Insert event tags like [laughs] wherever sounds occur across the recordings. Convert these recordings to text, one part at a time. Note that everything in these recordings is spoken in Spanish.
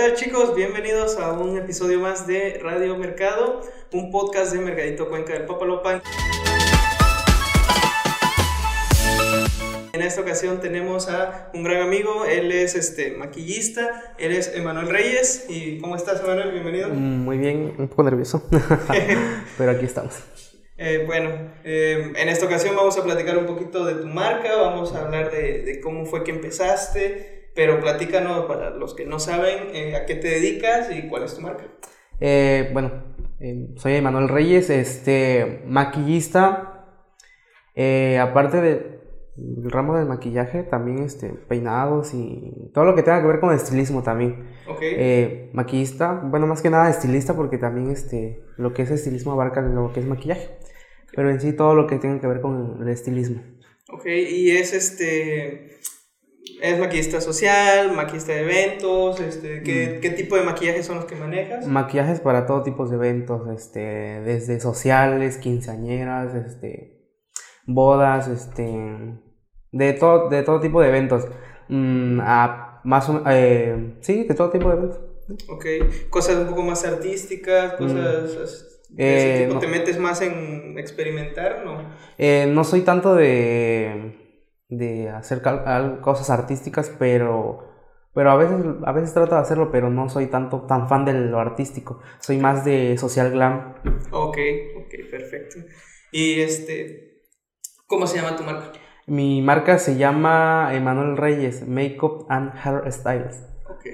tal chicos? Bienvenidos a un episodio más de Radio Mercado, un podcast de Mercadito Cuenca del Papalopan. En esta ocasión tenemos a un gran amigo, él es este maquillista, él es Emanuel Reyes. ¿Y cómo estás, Emanuel? Bienvenido. Mm, Muy bien, un poco nervioso, [laughs] [laughs] pero aquí estamos. Eh, bueno, eh, en esta ocasión vamos a platicar un poquito de tu marca, vamos a hablar de, de cómo fue que empezaste, pero platícanos para los que no saben eh, a qué te dedicas y cuál es tu marca. Eh, bueno, eh, soy Emanuel Reyes, este, maquillista. Aparte de- del ramo del maquillaje, también este, peinados y todo lo que tenga que ver con estilismo también. Maquillista, bueno, más que nada estilista porque también este, lo que es estilismo abarca lo que es maquillaje. Pero en sí todo lo que tenga que ver con el estilismo. Ok, y es este. Es maquillista social, maquillista de eventos, este, ¿qué, Mm. qué tipo de maquillaje son los que manejas? Maquillajes para todo tipo de eventos, este, desde sociales, quinceañeras, este, bodas, este, de todo, de todo tipo de eventos. Mm, a más o- eh, sí, de todo tipo de eventos. Ok, cosas un poco más artísticas, cosas as- de ese Mm. Eh, tipo. no. ¿Te metes más en experimentar? No. Eh, no soy tanto de, de hacer cosas artísticas, pero, pero a veces, a veces trato de hacerlo, pero no soy tanto tan fan de lo artístico. Soy más de social glam. Ok, ok, perfecto. Y este. ¿Cómo se llama tu marca? Mi marca se llama Emanuel Reyes Makeup and Hair Styles. Ok.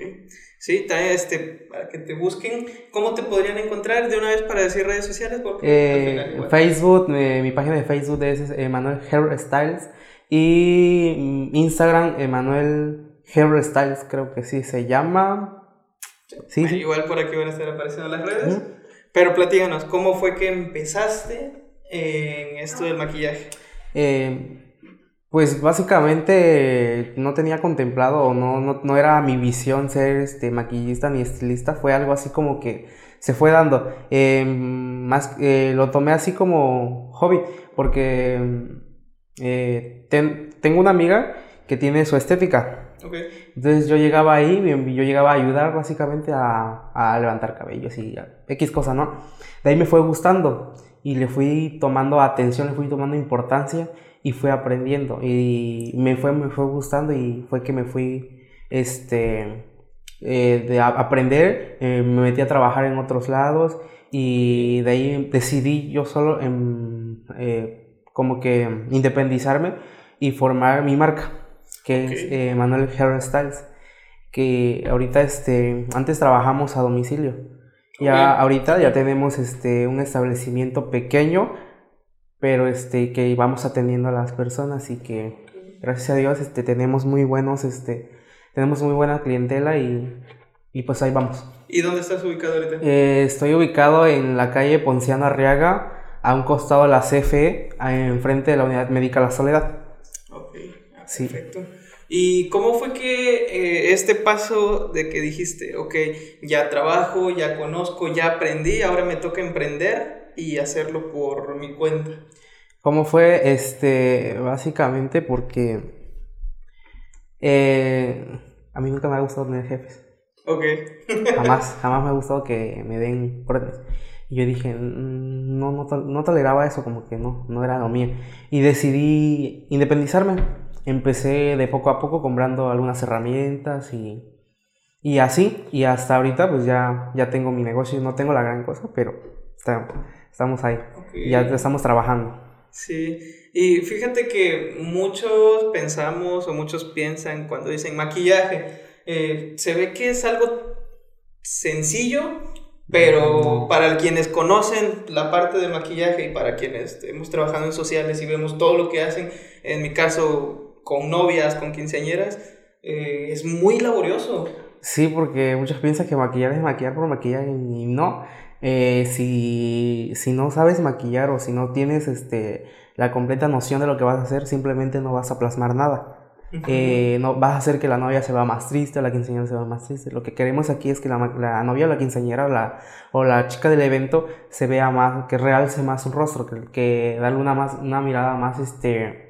Sí, también este, para que te busquen, ¿cómo te podrían encontrar de una vez para decir redes sociales? Porque al Eh, final. Facebook, eh, mi página de Facebook es Emanuel Hair Styles y mm, Instagram Emanuel Hair Styles, creo que sí se llama. Sí, sí. Igual por aquí van a estar apareciendo las redes. Pero platíganos, ¿cómo fue que empezaste en esto del maquillaje? Eh, pues básicamente no tenía contemplado o no, no, no era mi visión ser este maquillista ni estilista, fue algo así como que se fue dando. Eh, más, eh, lo tomé así como hobby, porque eh, ten- tengo una amiga que tiene su estética. Ok. Entonces yo llegaba ahí, yo llegaba a ayudar básicamente a, a levantar cabellos y a X cosa, ¿no? De ahí me fue gustando y le fui tomando atención, le fui tomando importancia y fui aprendiendo y me fue, me fue gustando y fue que me fui, este, eh, de aprender, eh, me metí a trabajar en otros lados y de ahí decidí yo solo en, eh, como que independizarme y formar mi marca, que es eh, Manuel Hair Styles, que ahorita, este, antes trabajamos a domicilio. Ya ahorita ya tenemos este un establecimiento pequeño, pero este que vamos atendiendo a las personas y que gracias a Dios este tenemos muy buenos este tenemos muy buena clientela y, y pues ahí vamos. ¿Y dónde estás ubicado ahorita? Eh, estoy ubicado en la calle Ponciano Arriaga, a un costado de la CFE, enfrente de la Unidad Médica La Soledad. Sí. perfecto. ¿Y cómo fue que eh, este paso de que dijiste, ok, ya trabajo, ya conozco, ya aprendí, ahora me toca emprender y hacerlo por mi cuenta? ¿Cómo fue? Este, básicamente porque eh, a mí nunca me ha gustado tener jefes. Ok. Jamás, [laughs] jamás me ha gustado que me den órdenes. Y yo dije, "Mm, no, no, no toleraba eso, como que no, no era lo mío. Y decidí independizarme. Empecé de poco a poco comprando algunas herramientas y, y así. Y hasta ahorita pues ya, ya tengo mi negocio. No tengo la gran cosa, pero está- estamos ahí. ok. Ya estamos trabajando. Sí, y fíjate que muchos pensamos o muchos piensan cuando dicen maquillaje, eh, se ve que es algo sencillo, pero para quienes conocen la parte del maquillaje y para quienes hemos trabajado en sociales y vemos todo lo que hacen, en mi caso con novias, con quinceañeras, eh, es muy laborioso. Sí, porque muchos piensan que maquillar es maquillar por maquillar y no. Eh, si, si no sabes maquillar o si no tienes este, la completa noción de lo que vas a hacer, simplemente no vas a plasmar nada. Eh, no vas a hacer que la novia se vea más triste o la quinceañera se vea más triste. Lo que queremos aquí es que la novia o la quinceañera o la, o la chica del evento se vea más, que realce más su rostro, que, que darle una, más, una mirada más, este,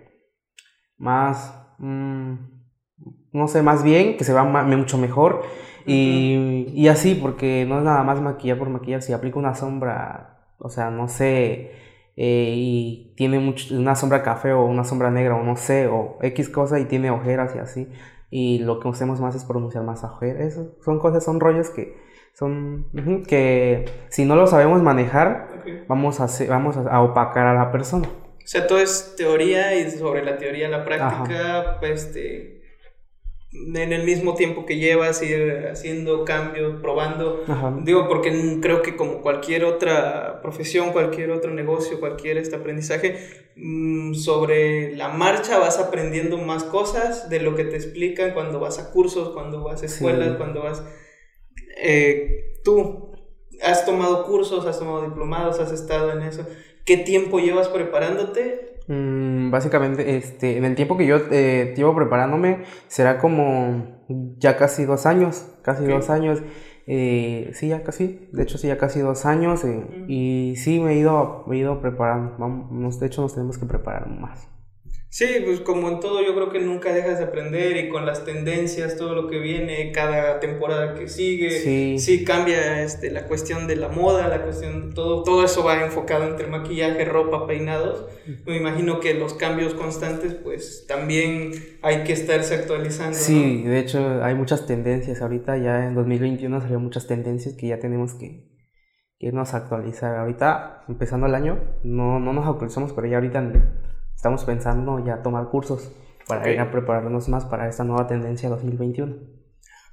más, mm, no sé, más bien, que se ma- mucho mejor Y, y así, porque no es nada más maquillar por maquillar. Si aplico una sombra, o sea, no sé, eh, y tiene mucho, una sombra café o una sombra negra o no sé, o X cosa y tiene ojeras y así. Y lo que hacemos más es pronunciar más ojeras. Eso son cosas, son rollos que son que si no lo sabemos manejar, vamos a, hacer- vamos a opacar a la persona. O sea, todo es teoría y sobre la teoría la práctica, pues, este, en el mismo tiempo que llevas, ir haciendo cambios, probando. Ajá. Digo, porque creo que como cualquier otra profesión, cualquier otro negocio, cualquier este aprendizaje, mm, sobre la marcha vas aprendiendo más cosas de lo que te explican cuando vas a cursos, cuando vas a escuelas, Sí. cuando vas... eh, tú has tomado cursos, has tomado diplomados, has estado en eso. ¿Qué tiempo llevas preparándote? Mm, básicamente, este, en el tiempo que yo eh, llevo preparándome, será como ya casi dos años, casi dos años. eh, sí, ya casi, de hecho sí, ya casi dos años. eh. Y sí, me he ido, me he ido preparando. Vamos, de hecho, nos tenemos que preparar más. Sí, pues como en todo yo creo que nunca dejas de aprender y con las tendencias, todo lo que viene, cada temporada que sigue, Sí. sí cambia este, la cuestión de la moda, la cuestión, todo, todo eso va enfocado entre maquillaje, ropa, peinados. Me imagino que los cambios constantes pues también hay que estarse actualizando. ¿no? Sí, de hecho hay muchas tendencias. Ahorita ya en 2021 salieron muchas tendencias que ya tenemos que, que irnos a actualizar. Ahorita, empezando el año, no, no nos actualizamos, pero ya ahorita estamos pensando ya tomar cursos para ir a prepararnos más para esta nueva tendencia 2021.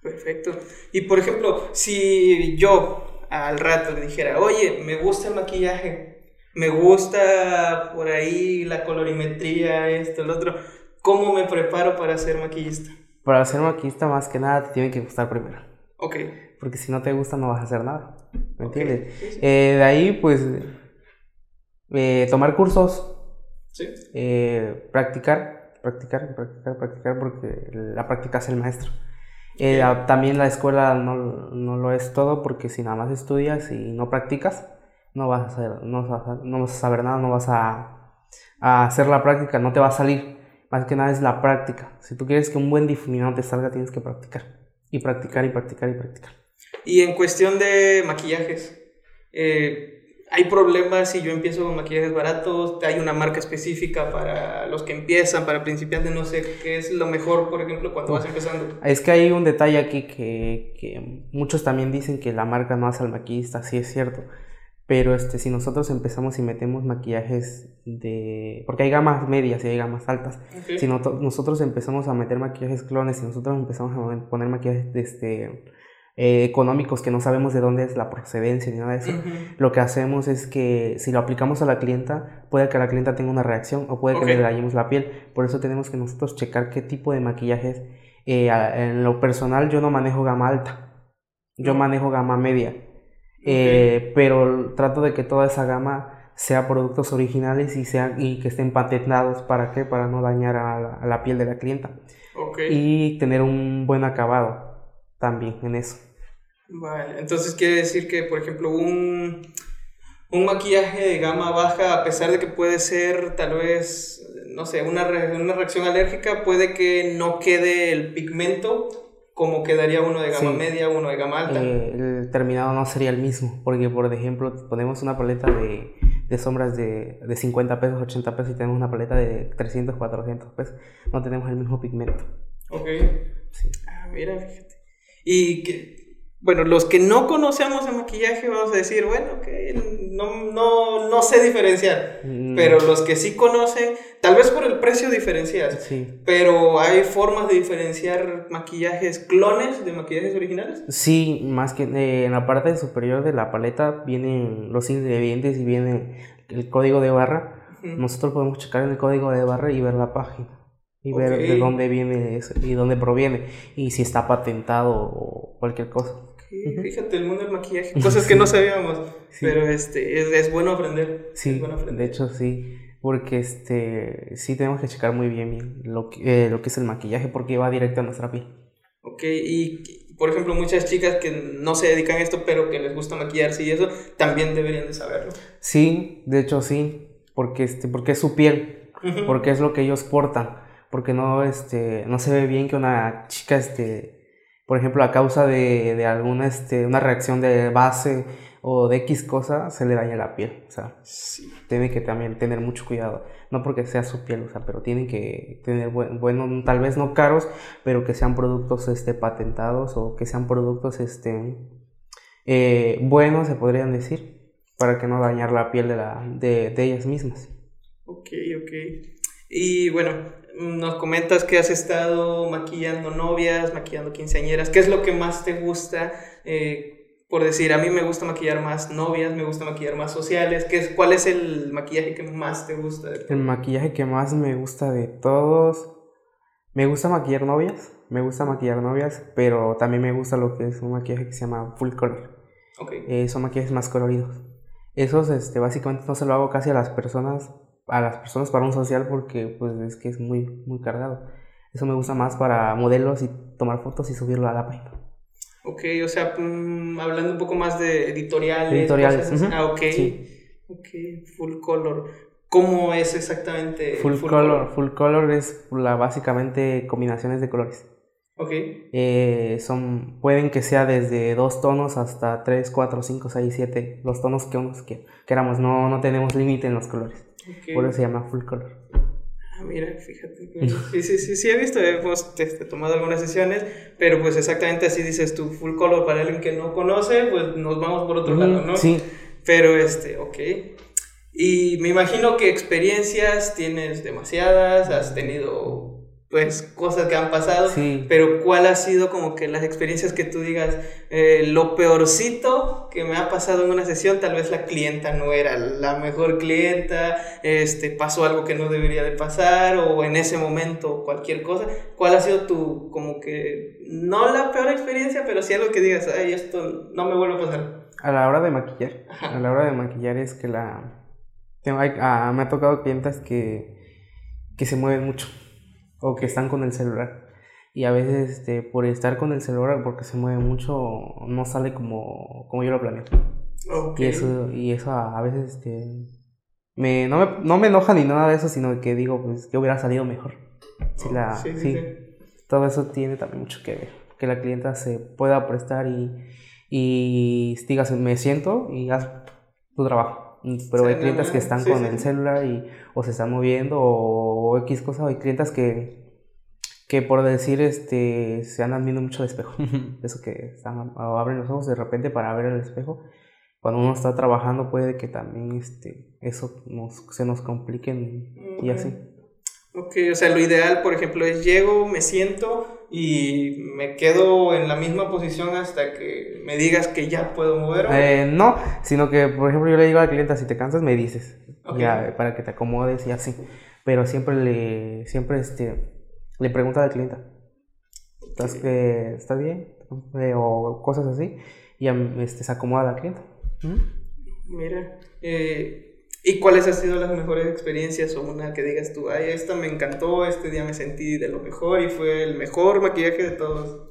Perfecto. Y por ejemplo, si yo al rato le dijera, oye, me gusta el maquillaje, me gusta por ahí la colorimetría, esto, lo otro, ¿cómo me preparo para ser maquillista? Para ser maquillista más que nada te tiene que gustar primero. Ok. Porque si no te gusta no vas a hacer nada. ¿Me entiendes? sí, sí. Eh, de ahí pues eh, tomar cursos, Sí. eh, practicar, practicar, practicar, practicar, porque la práctica es el maestro. Eh, la- también la escuela no, no lo es todo, porque si nada más estudias y no practicas, no vas a, hacer, no vas a, no vas a saber nada, no vas a, a hacer la práctica, no te va a salir. Más que nada es la práctica. Si tú quieres que un buen difuminado te salga, tienes que practicar. Y practicar y practicar y practicar. Y en cuestión de maquillajes, eh, ¿hay problemas si yo empiezo con maquillajes baratos? ¿Hay una marca específica para los que empiezan, para principiantes? No sé, ¿qué es lo mejor, por ejemplo, cuando vas empezando? Es que hay un detalle aquí que, que muchos también dicen que la marca no hace al maquillista, sí es cierto. Pero este, si nosotros empezamos y metemos maquillajes de... Porque hay gamas medias y hay gamas altas. Ok. Si noto- nosotros empezamos a meter maquillajes clones, si nosotros empezamos a poner maquillajes de este, eh, económicos que no sabemos de dónde es la procedencia ni nada de eso, lo que hacemos es que si lo aplicamos a la clienta, puede que la clienta tenga una reacción o puede que le dañemos la piel. Por eso tenemos que nosotros checar qué tipo de maquillajes. Eh, en lo personal yo no manejo gama alta, yo manejo gama media. Eh, pero trato de que toda esa gama sea productos originales y, sean, y que estén patentados. ¿Para qué? Para no dañar a la, a la piel de la clienta. Y tener un buen acabado también en eso. Vale, entonces quiere decir que, por ejemplo, un, un maquillaje de gama baja, a pesar de que puede ser tal vez, no sé, una, re- una reacción alérgica, puede que no quede el pigmento como quedaría uno de gama Sí. media, uno de gama alta. Eh, el terminado no sería el mismo, porque por ejemplo ponemos una paleta de, de sombras de, de 50 pesos, 80 pesos y tenemos una paleta de 300, 400 pesos. No tenemos el mismo pigmento. Ok. Sí. Ah, mira, fíjate. Y que, bueno, los que no conocemos de maquillaje, vamos a decir, bueno, que no, no, no sé diferenciar. Mm, Pero los que sí conocen, tal vez por el precio diferencias. Sí. Pero hay formas de diferenciar maquillajes clones de maquillajes originales. Sí, más que eh, en la parte superior de la paleta vienen los ingredientes y viene el código de barra. Nosotros podemos checar en el código de barra y ver la página. Y ver de dónde viene eso y dónde proviene. Y si está patentado o cualquier cosa. Ok, Ujú. Fíjate, el mundo del maquillaje, [laughs] cosas que no sabíamos. Sí. Pero este, es, es bueno aprender. Sí, bueno aprender. de hecho sí, porque este sí tenemos que checar muy bien, bien lo que, eh, lo que es el maquillaje porque va directo a nuestra piel. Ok, y por ejemplo, muchas chicas que no se dedican a esto, pero que les gusta maquillarse y eso, también deberían de saberlo. Sí, de hecho sí, porque este porque es su piel, porque es lo que ellos portan, porque no este no se ve bien que una chica este por ejemplo, a causa de, de alguna este, una reacción de base o de X cosa, se le daña la piel. O sea, tiene que también tener mucho cuidado. No porque sea su piel, o sea, pero tienen que tener, bueno, tal vez no caros, pero que sean productos este, patentados o que sean productos este, eh, buenos, se podrían decir, para que no dañar la piel de, la, de, de ellas mismas. Ok, ok. Y bueno, nos comentas que has estado maquillando novias, maquillando quinceañeras. ¿Qué es lo que más te gusta? Eh, por decir, a mí me gusta maquillar más novias, me gusta maquillar más sociales. ¿Qué es, ¿Cuál es el maquillaje que más te gusta? el maquillaje que más me gusta de todos. Me gusta maquillar novias, me gusta maquillar novias, pero también me gusta lo que es un maquillaje que se llama full color. Okay. Eh, son maquillajes más coloridos. Esos, este, básicamente no se lo hago casi a las personas a las personas para un social porque pues es que es muy, muy cargado. Eso me gusta más para modelos y tomar fotos y subirlo a la página. Ok, o sea, mm, hablando un poco más de editoriales. Editoriales. Ah, ok. Ok, full color. ¿Cómo es exactamente? Full, color, Full color es la, básicamente combinaciones de colores. Ok. Eh, son, pueden que sea desde dos tonos hasta tres, cuatro, cinco, seis, siete, los tonos que unos que queramos. No, no tenemos límite en los colores. Por eso se llama full color. Ah, mira, fíjate. [laughs] Sí, sí, sí, sí, he visto, hemos este, tomado algunas sesiones, pero pues exactamente así dices tú, full color para alguien que no conoce, pues nos vamos por otro lado, ¿no? Sí. Pero este, ok. Y me imagino que experiencias tienes demasiadas, has tenido pues cosas que han pasado, pero ¿cuál ha sido como que las experiencias que tú digas, eh, lo peorcito que me ha pasado en una sesión, tal vez la clienta no era la mejor clienta, este, pasó algo que no debería de pasar o en ese momento cualquier cosa, ¿cuál ha sido tu como que, no la peor experiencia, pero sí algo que digas, ay, esto no me vuelve a pasar? A la hora de maquillar, a la hora de maquillar es que la... Ah, me ha tocado clientas que, que se mueven mucho o que están con el celular. Y a veces este, por estar con el celular, porque se mueve mucho, no sale como, como yo lo planeo. Y eso, y eso a, veces este, me, no, me, no me enoja ni nada de eso, sino que digo pues que hubiera salido mejor. Si la, sí, sí, Todo eso tiene también mucho que ver. Que la clienta se pueda prestar y, y digas, me siento y haz tu trabajo. Pero hay clientes que están con el celular y o se están moviendo o, X cosa, o hay clientes que, que por decir, este, se andan viendo mucho al espejo. [laughs] Eso que están, abren los ojos de repente para ver el espejo. Cuando uno está trabajando puede que también este, eso nos, se nos complique y así. Ok, o sea, lo ideal, por ejemplo, es llego, me siento y me quedo en la misma posición hasta que me digas que ya puedo mover. Eh, no, sino que, por ejemplo, yo le digo a la clienta, si te cansas, me dices, ya, para que te acomodes y así. Pero siempre le, siempre este, le pregunto a la clienta, ¿estás, ¿estás bien? Eh, o cosas así, y este, se acomoda la clienta. Mira, eh ¿Y cuáles han sido las mejores experiencias o una que digas tú, ay, esta me encantó, este día me sentí de lo mejor y fue el mejor maquillaje de todos?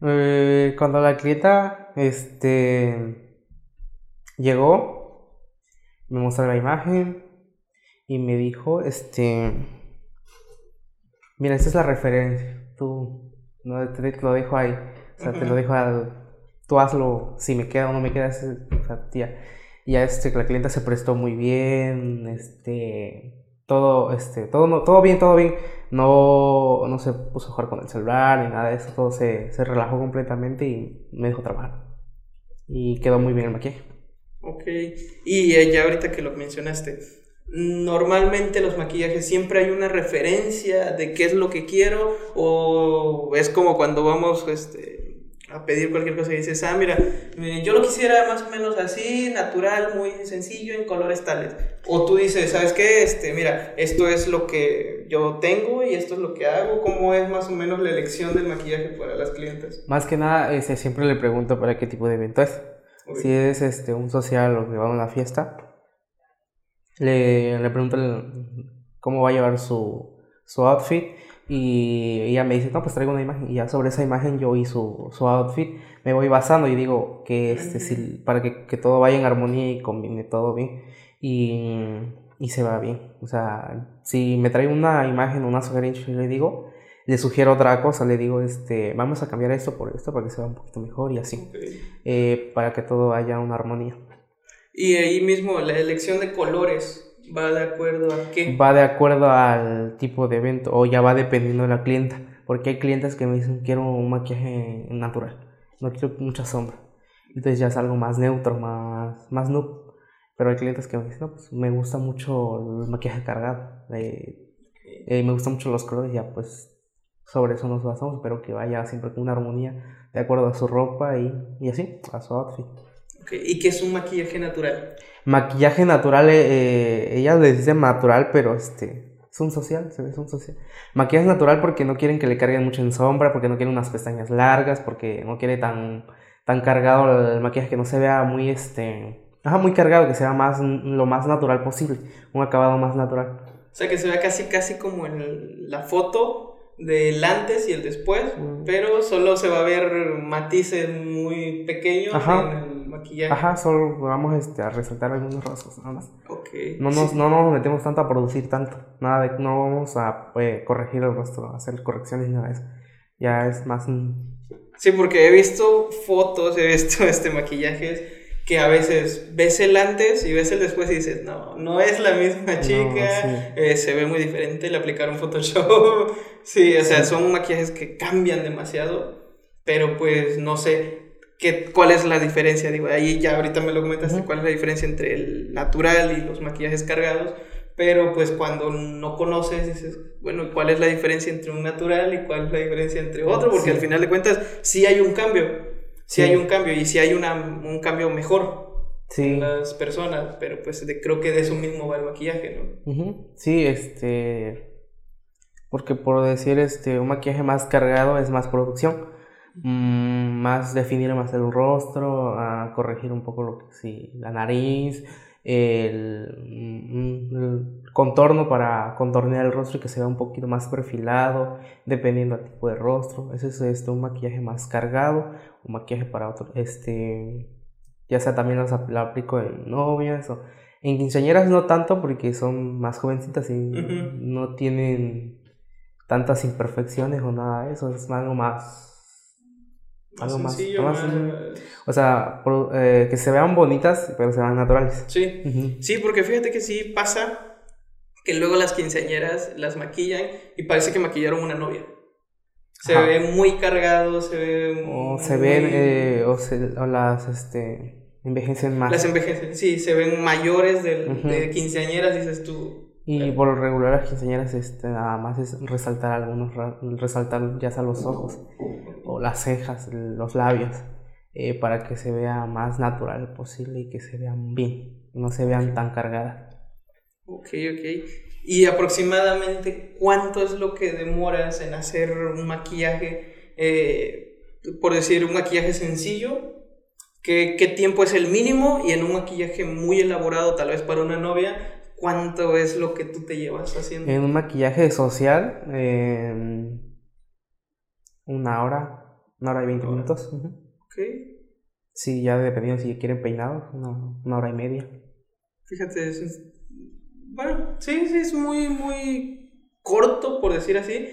Eh, cuando la clienta este, llegó, me mostró la imagen y me dijo, este, mira, esta es la referencia, tú, no te, lo dejo ahí, o sea, te lo dejo al, tú hazlo, si me queda o no me queda, o sea, tía ya este, la clienta se prestó muy bien, este, todo, este, todo, todo bien, todo bien. No, no se puso a jugar con el celular ni nada de eso, todo se, se relajó completamente y me dejó trabajar. Y quedó muy bien el maquillaje. Ok, y ya ahorita que lo mencionaste, normalmente los maquillajes siempre hay una referencia de qué es lo que quiero o es como cuando vamos este, a pedir cualquier cosa y dices, ah, mira, yo lo quisiera más o menos así, natural, muy sencillo, en colores tales. O tú dices, ¿sabes qué? Este, mira, esto es lo que yo tengo y esto es lo que hago. ¿Cómo es más o menos la elección del maquillaje para las clientes? Más que nada, este, siempre le pregunto para qué tipo de evento es. Si es este, un social o que va a una fiesta, le, le pregunto cómo va a llevar su, su outfit y ella me dice, no, pues traigo una imagen. Y ya sobre esa imagen yo y su, su outfit me voy basando y digo que este, si, para que, que, todo vaya en armonía y combine todo bien. Y, y, se va bien. O sea, si me trae una imagen, una sugerencia, le digo, le sugiero otra cosa, le digo, este, vamos a cambiar esto por esto para que se vea un poquito mejor y así, eh, para que todo haya una armonía. Y ahí mismo la elección de colores va de acuerdo a qué? Va de acuerdo al tipo de evento o ya va dependiendo de la clienta, porque hay clientes que me dicen quiero un maquillaje natural, no quiero mucha sombra, entonces ya es algo más neutro, más, más noob. Pero hay clientes que me dicen, no, pues me gusta mucho el maquillaje cargado, eh, me gustan mucho los colores, ya pues sobre eso nos basamos, pero que vaya siempre con una armonía de acuerdo a su ropa y, y así, a su outfit. Okay. ¿Y qué es un maquillaje natural? Maquillaje natural, eh, eh ella le dice natural, pero este, es un social, se ve, es un social. Maquillaje natural porque no quieren que le carguen mucho en sombra, porque no quieren unas pestañas largas, porque no quiere tan, tan cargado el maquillaje que no se vea muy, este, ajá, muy cargado, que sea más, lo más natural posible, un acabado más natural. O sea, que se vea casi, casi como en la foto, del antes y el después, pero solo se va a ver matices muy pequeños en el maquillaje. Ajá, solo vamos este, a resaltar algunos rasgos, nada más. No nos, no nos metemos tanto a producir tanto, nada de, no vamos a pues, corregir el rostro, hacer correcciones ni nada de eso. Ya es más... Sí, porque he visto fotos, he visto [laughs] este maquillajes que a veces ves el antes y ves el después y dices, no, no es la misma chica, eh, se ve muy diferente, le aplicaron Photoshop, [laughs] sí, o sea, son maquillajes que cambian demasiado, pero pues no sé qué, cuál es la diferencia, digo, ahí ya ahorita me lo comentaste, cuál es la diferencia entre el natural y los maquillajes cargados, pero pues cuando no conoces dices, bueno, ¿cuál es la diferencia entre un natural y cuál es la diferencia entre otro? Porque al final de cuentas sí hay un cambio si hay un cambio y si hay una, un cambio mejor en las personas, pero pues creo que de eso mismo va el maquillaje, ¿no? Sí, este... Porque por decir, este, un maquillaje más cargado es más producción, mm, más definir más el rostro, a corregir un poco lo que sí, la nariz, el, mm, el, contorno para contornear el rostro y que se vea un poquito más perfilado, dependiendo del tipo de rostro. Ese es este, un maquillaje más cargado, un maquillaje para otro, este, ya sea también lo aplico en novias o en quinceañeras no tanto porque son más jovencitas y no tienen tantas imperfecciones o nada de eso, es algo más algo más, o sea, eh, que se vean bonitas, pero se vean naturales. Sí, sí, porque fíjate que sí pasa que luego las quinceañeras las maquillan y parece que maquillaron una novia. Se ve muy cargado, se ve... O se ven, eh, o, se, o las, este, envejecen más. Las envejecen, sí, se ven mayores de, de quinceañeras, dices tú. Y por lo regular las quinceañeras este, nada más es resaltar algunos, resaltar ya sea los ojos o las cejas, los labios, eh, para que se vea más natural posible y que se vean bien, no se vean tan cargadas. Ok, ok. ¿Y aproximadamente cuánto es lo que demoras en hacer un maquillaje? Eh, por decir, un maquillaje sencillo. ¿Qué, ¿Qué tiempo es el mínimo? Y en un maquillaje muy elaborado, tal vez para una novia, ¿cuánto es lo que tú te llevas haciendo? En un maquillaje social, una hora, una hora y veinte minutos. Ok. Sí, ya dependiendo si quieren peinado, una, hora y media. Fíjate, es bueno, sí, sí, es muy, muy corto, por decir así,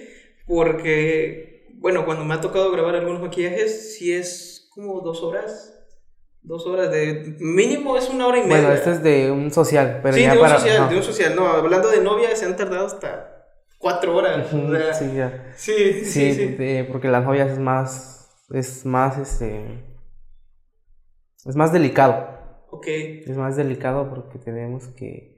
porque, bueno, cuando me ha tocado grabar algunos maquillajes, sí es como dos horas. Dos horas de mínimo es una hora y media. Bueno, este es de un social, pero sí, de un social, de un social. No, hablando de novia, se han tardado hasta cuatro horas. sí, ya. Sí, sí, sí. porque las novias es más, es más, este, es más delicado. Ok. Es más delicado porque tenemos que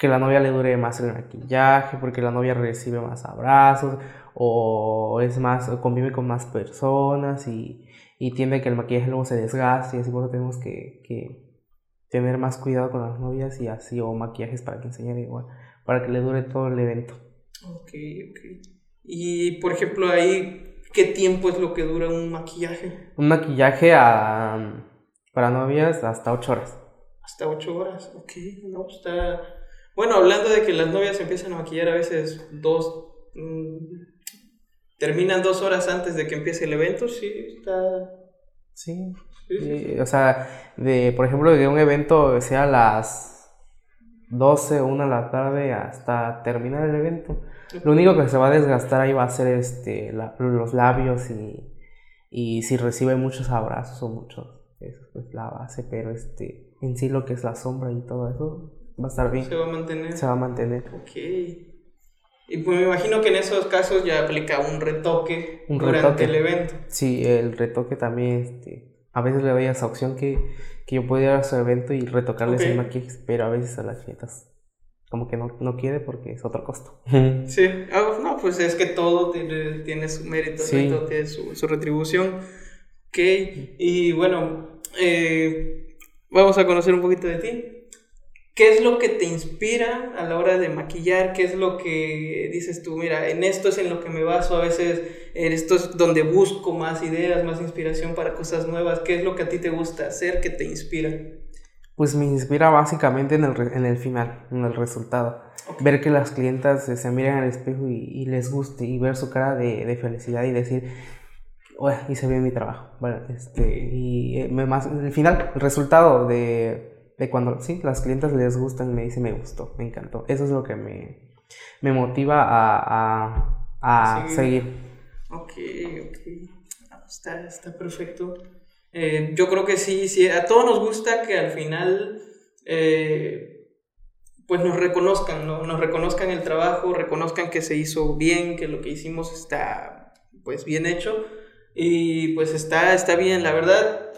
que la novia le dure más el maquillaje, porque la novia recibe más abrazos, o es más, convive con más personas y, y tiende que el maquillaje luego se desgaste, y así por eso tenemos que, que, tener más cuidado con las novias y así, o maquillajes para que enseñar igual, para que le dure todo el evento. Ok, ok. Y por ejemplo, ahí, ¿qué tiempo es lo que dura un maquillaje? Un maquillaje a, para novias hasta 8 horas. Hasta 8 horas, ok, no, está bueno, hablando de que las novias empiezan a maquillar a veces dos. Terminan dos horas antes de que empiece el evento, sí, está. Sí. sí, o sea, de, por ejemplo, de un evento sea a las 12 o 1 de la tarde hasta terminar el evento. Lo único que se va a desgastar ahí va a ser este, los labios y, y si recibe muchos abrazos o muchos, eso es la base, pero este, en sí lo que es la sombra y todo eso va a estar bien. Se va a mantener. Se va a mantener. Ok. Y pues me imagino que en esos casos ya aplica un retoque durante el evento. Sí, el retoque también, este, a veces le doy esa opción que, que yo puedo ir a su evento y retocarles el maquillaje, pero a veces a las clientas como que no, no quiere porque es otro costo. [laughs] Sí, ah, no, pues es que todo tiene, tiene su mérito, todo tiene su, su, retribución. Ok, y bueno, eh, vamos a conocer un poquito de ti. ¿Qué es lo que te inspira a la hora de maquillar? ¿Qué es lo que dices tú? Mira, en esto es en lo que me baso, a veces en esto es donde busco más ideas, más inspiración para cosas nuevas. ¿Qué es lo que a ti te gusta hacer que te inspira? Pues me inspira básicamente en el, en el final, en el resultado. Ver que las clientas se miran al espejo y, les guste y ver su cara de, de felicidad y decir, hice bien mi trabajo. Bueno, este, y eh, me, más, el final, el resultado de de cuando sí, las clientas les gustan, me dicen me gustó, me encantó. Eso es lo que me, me motiva a, a, seguir. Ok, ok. Ah, está, está perfecto. Eh, yo creo que sí, sí, a todos nos gusta que al final eh, pues nos reconozcan, ¿no? nos reconozcan el trabajo, reconozcan que se hizo bien, que lo que hicimos está pues bien hecho y pues está, está bien, la verdad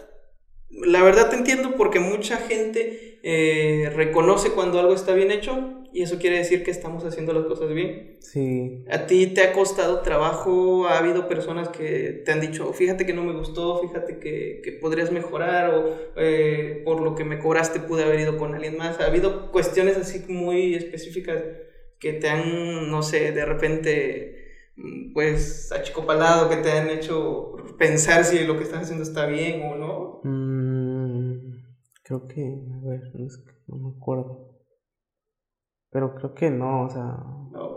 la verdad te entiendo porque mucha gente eh, reconoce cuando algo está bien hecho y eso quiere decir que estamos haciendo las cosas bien. Sí. ¿A ti te ha costado trabajo? ¿Ha habido personas que te han dicho, fíjate que no me gustó, fíjate que, que podrías mejorar o eh, por lo que me cobraste pude haber ido con alguien más? ¿Ha habido cuestiones así muy específicas que te han, no sé, de repente pues achicopalado que te han hecho pensar si lo que estás haciendo está bien o no? Mm, creo que, a ver, no, me acuerdo. Pero creo que no, o sea,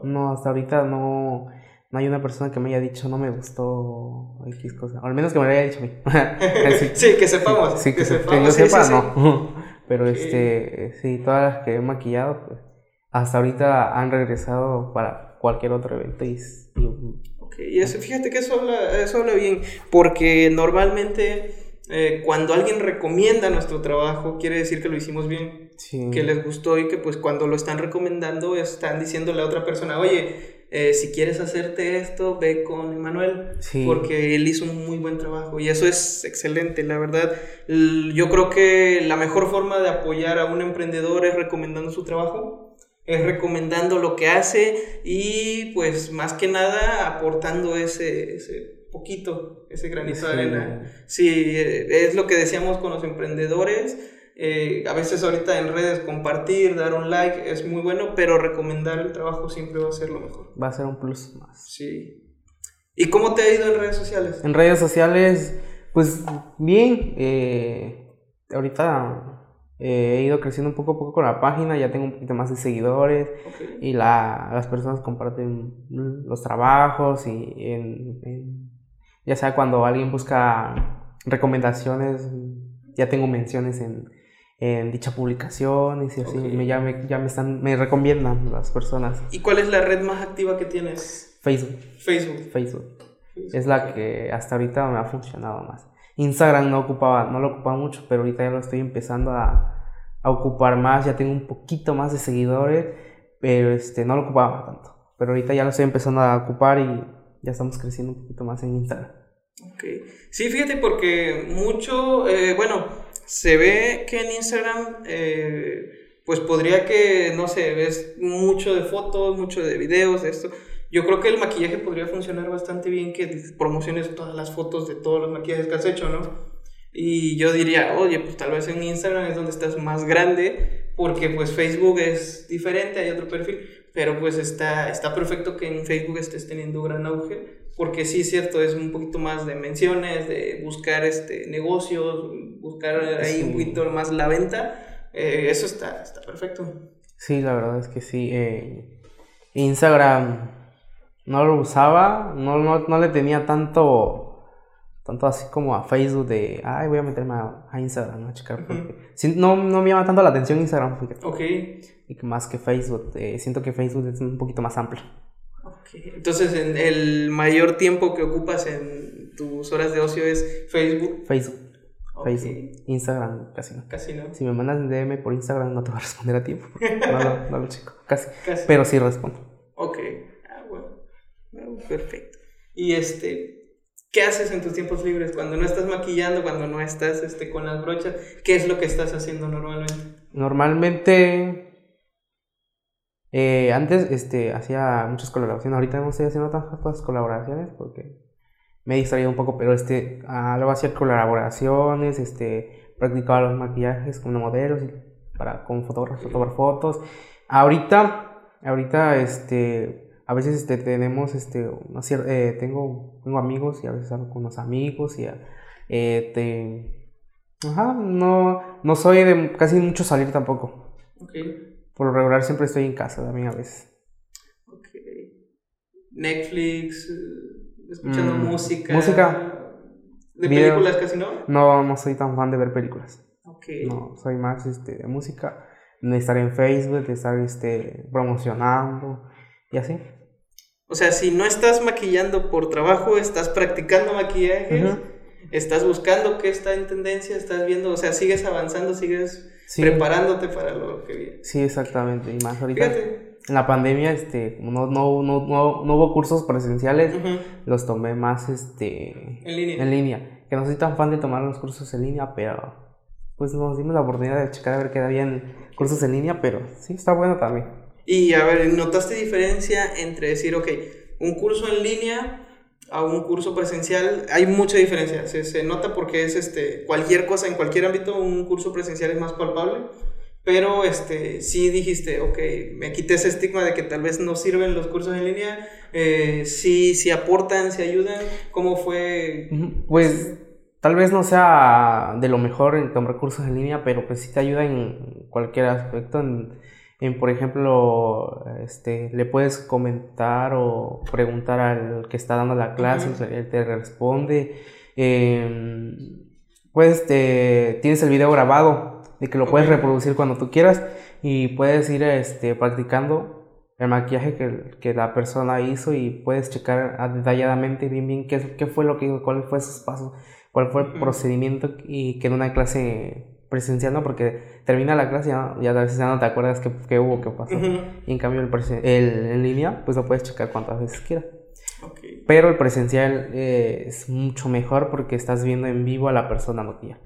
no, hasta ahorita no, no hay una persona que me haya dicho no me gustó X cosa, o al menos que me lo haya dicho a mí. [laughs] sí, que sepamos. Sí, que, yo sepa, no. [laughs] Pero este, sí, todas las que he maquillado, pues hasta ahorita han regresado para cualquier otro evento y y eso, fíjate que eso habla, eso habla bien, porque normalmente eh, cuando alguien recomienda nuestro trabajo, quiere decir que lo hicimos bien, que les gustó y que pues cuando lo están recomendando están diciéndole a otra persona, oye, eh, si quieres hacerte esto, ve con Emanuel, porque él hizo un muy buen trabajo y eso es excelente, la verdad. Yo creo que la mejor forma de apoyar a un emprendedor es recomendando su trabajo es recomendando lo que hace y pues más que nada aportando ese, ese poquito, ese granito de arena. Sí, es lo que decíamos con los emprendedores. Eh, a veces ahorita en redes compartir, dar un like es muy bueno, pero recomendar el trabajo siempre va a ser lo mejor. Va a ser un plus más. Sí. ¿Y cómo te ha ido en redes sociales? En redes sociales, pues bien. Eh, ahorita he ido creciendo un poco a poco con la página, ya tengo un poquito más de seguidores y la, las personas comparten los trabajos y en, ya sea cuando alguien busca recomendaciones, ya tengo menciones en, en dicha publicación y así, me, ya, me, ya me, están, me recomiendan las personas. ¿Y cuál es la red más activa que tienes? Facebook. Facebook. Facebook. Es la que hasta ahorita me ha funcionado más. Instagram no ocupaba, no lo ocupaba mucho, pero ahorita ya lo estoy empezando a, a ocupar más, ya tengo un poquito más de seguidores, pero este, no lo ocupaba tanto. Pero ahorita ya lo estoy empezando a ocupar y ya estamos creciendo un poquito más en Instagram. Ok. Sí, fíjate porque mucho, eh, bueno, se ve que en Instagram, eh, pues podría que, no sé, ves mucho de fotos, mucho de videos, de esto yo creo que el maquillaje podría funcionar bastante bien que promociones todas las fotos de todos los maquillajes que has hecho, ¿no? Y yo diría, oye, pues tal vez en Instagram es donde estás más grande, porque pues Facebook es diferente, hay otro perfil, pero pues está, está perfecto que en Facebook estés teniendo gran auge, porque sí es cierto, es un poquito más de menciones, de buscar este, negocios, buscar ahí un poquito más la venta, eh, eso está, está perfecto. Sí, la verdad es que sí. Eh, Instagram no lo usaba, no, no, no le tenía tanto, tanto así como a Facebook de, ay, voy a meterme a, Instagram a checar. no, no me llama tanto la atención Instagram, fíjate. Ok. Y más que Facebook, eh, siento que Facebook es un poquito más amplio. Okay. Entonces, el mayor tiempo que ocupas en tus horas de ocio es Facebook. Facebook. Facebook. Instagram, casi no. Casi no. Si me mandas un DM por Instagram, no te voy a [laughs] responder a tiempo. No, no, no lo checo. Casi. Casi. Pero sí respondo. Ok. Perfecto. Y este, ¿qué haces en tus tiempos libres? Cuando no estás maquillando, cuando no estás este, con las brochas, ¿qué es lo que estás haciendo normalmente? Normalmente eh, antes este, hacía muchas colaboraciones, ahorita no estoy haciendo tantas colaboraciones porque me he distraído un poco, pero este, ah, luego hacía colaboraciones, este, practicaba los maquillajes con modelos y para, con fotógrafos, tomar fotos. Ahorita, ahorita, este, a veces este, tenemos, este, eh, tengo, tengo amigos y a veces salgo con unos amigos y eh, te, ajá, no, no soy de casi mucho salir tampoco. Okay. Por lo regular siempre estoy en casa también a veces. Ok. Netflix, eh, escuchando mm, música. Música. ¿De películas casi no? No, no soy tan fan de ver películas. Ok. No, soy más este, de música, de estar en Facebook, de estar este, promocionando y así. O sea, si no estás maquillando por trabajo, estás practicando maquillaje, estás buscando qué está en tendencia, estás viendo, o sea, sigues avanzando, sigues preparándote para lo que viene. Sí, exactamente. Y más ahorita. En la pandemia, este, no, no, no, no, hubo cursos presenciales, los tomé más este, en línea. en línea. Que no soy tan fan de tomar los cursos en línea, pero pues nos dimos la oportunidad de checar a ver qué había cursos en línea, pero sí, está bueno también. Y a ver, ¿notaste diferencia entre decir, ok, un curso en línea a un curso presencial, hay mucha diferencia. Se, se, nota porque es este, cualquier cosa, en cualquier ámbito, un curso presencial es más palpable. Pero este, sí dijiste, ok, me quité ese estigma de que tal vez no sirven los cursos en línea. Eh, sí, sí aportan, sí ayudan. ¿Cómo fue? Pues tal vez no sea de lo mejor en tomar cursos en línea, pero pues sí te ayuda en cualquier aspecto. En, por ejemplo, este, le puedes comentar o preguntar al que está dando la clase, él te responde. Eh, pues te, tienes el video grabado, de que lo puedes reproducir cuando tú quieras y puedes ir este, practicando el maquillaje que, que la persona hizo y puedes checar detalladamente bien bien qué, qué fue lo que cuál fue sus pasos, cuál fue el procedimiento y que en una clase presencial no, porque termina la clase y ya, a veces ya no te acuerdas qué, hubo, qué pasó. Y en cambio el, el, en línea, pues lo puedes checar cuantas veces quieras. Pero el presencial eh, es mucho mejor porque estás viendo en vivo a la persona maquilla.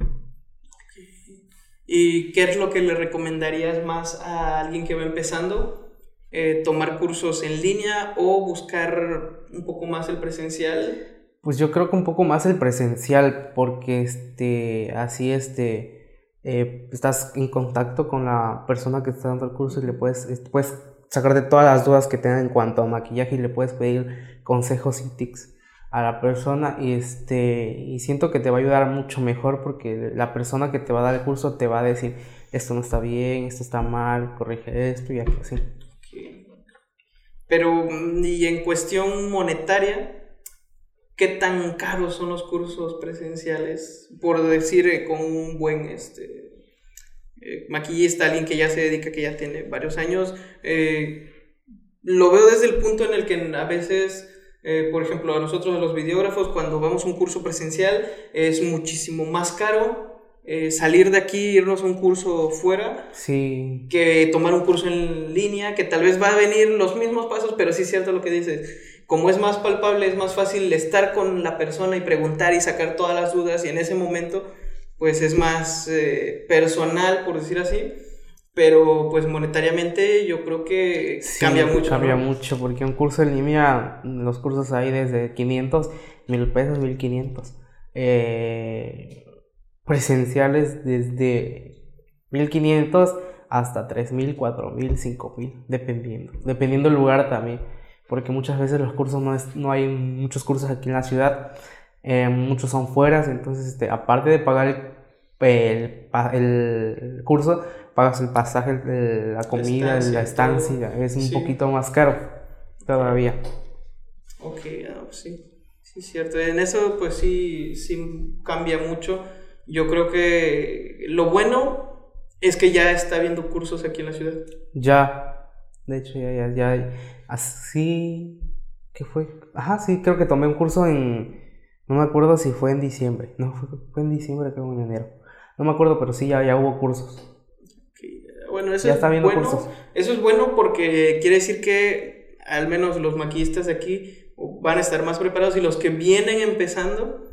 ¿Y qué es lo que le recomendarías más a alguien que va empezando? Eh, ¿Tomar cursos en línea o buscar un poco más el presencial? Pues yo creo que un poco más el presencial, porque este, así este, eh, estás en contacto con la persona que está dando el curso y le puedes, puedes sacar de todas las dudas que tenga en cuanto a maquillaje y le puedes pedir consejos y tics a la persona y este y siento que te va a ayudar mucho mejor porque la persona que te va a dar el curso te va a decir esto no está bien, esto está mal, corrige esto y así. Pero y en cuestión monetaria, qué tan caros son los cursos presenciales, por decir eh, con un buen este, eh, maquillista, alguien que ya se dedica, que ya tiene varios años. Eh, lo veo desde el punto en el que a veces, por ejemplo, a nosotros los videógrafos, cuando vamos a un curso presencial, es muchísimo más caro salir de aquí, irnos a un curso fuera, sí. que tomar un curso en línea, que tal vez va a venir los mismos pasos, pero sí es cierto lo que dices como es más palpable, es más fácil estar con la persona y preguntar y sacar todas las dudas y en ese momento pues es más eh, personal, por decir así. Pero pues monetariamente yo creo que cambia mucho. Cambia mucho porque un curso en línea, los cursos hay desde 500, mil pesos, 1500. Eh, presenciales desde 1500 hasta 3000, 4000, 5000, dependiendo. Dependiendo del lugar también porque muchas veces los cursos no, es, no hay muchos cursos aquí en la ciudad, eh, muchos son fuera, entonces este, aparte de pagar el, el, curso, pagas el pasaje, la comida, la estancia, es un poquito más caro todavía. Ok, ah, pues sí. Sí, cierto. En eso, pues sí, sí cambia mucho. Yo creo que lo bueno es que ya está habiendo cursos aquí en la ciudad. Ya, de hecho, ya, ya, ya. Así. ¿Qué fue? Ajá, sí, creo que tomé un curso en. No me acuerdo si fue en diciembre. No, fue, en diciembre, creo, en enero. No me acuerdo, pero sí, ya, ya hubo cursos. Bueno, eso ya está viendo cursos. Eso es bueno porque quiere decir que al menos los maquillistas de aquí van a estar más preparados y los que vienen empezando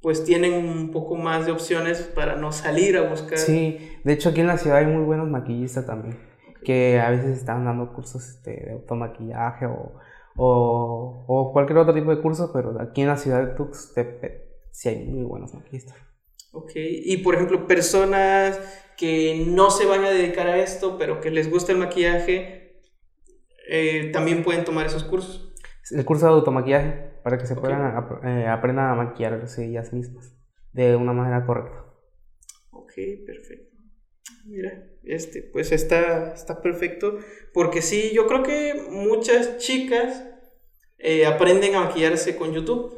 pues tienen un poco más de opciones para no salir a buscar. Sí, de hecho aquí en la ciudad hay muy buenos maquillistas también, que a veces están dando cursos este, de automaquillaje o, o, o, cualquier otro tipo de curso, pero aquí en la ciudad de Tuxtepec sí hay muy buenos maquillistas. Ok, y por ejemplo, personas que no se van a dedicar a esto, pero que les gusta el maquillaje, eh, también pueden tomar esos cursos. El curso de automaquillaje, para que se puedan eh, aprendan a maquillarse ellas mismas de una manera correcta. Ok, perfecto. Mira, este, pues está, está perfecto. Porque sí, yo creo que muchas chicas eh, aprenden a maquillarse con YouTube.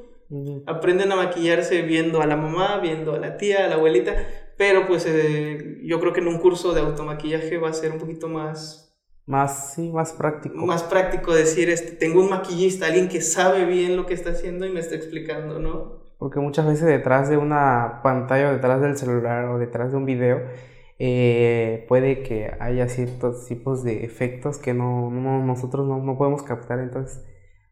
Aprenden a maquillarse viendo a la mamá, viendo a la tía, a la abuelita. Pero pues eh, yo creo que en un curso de automaquillaje va a ser un poquito más más, sí, más práctico. Más práctico decir, este, tengo un maquillista, alguien que sabe bien lo que está haciendo y me está explicando, ¿no? Porque muchas veces detrás de una pantalla o detrás del celular o detrás de un video eh, puede que haya ciertos tipos de efectos que no, nosotros no, no, podemos captar. Entonces,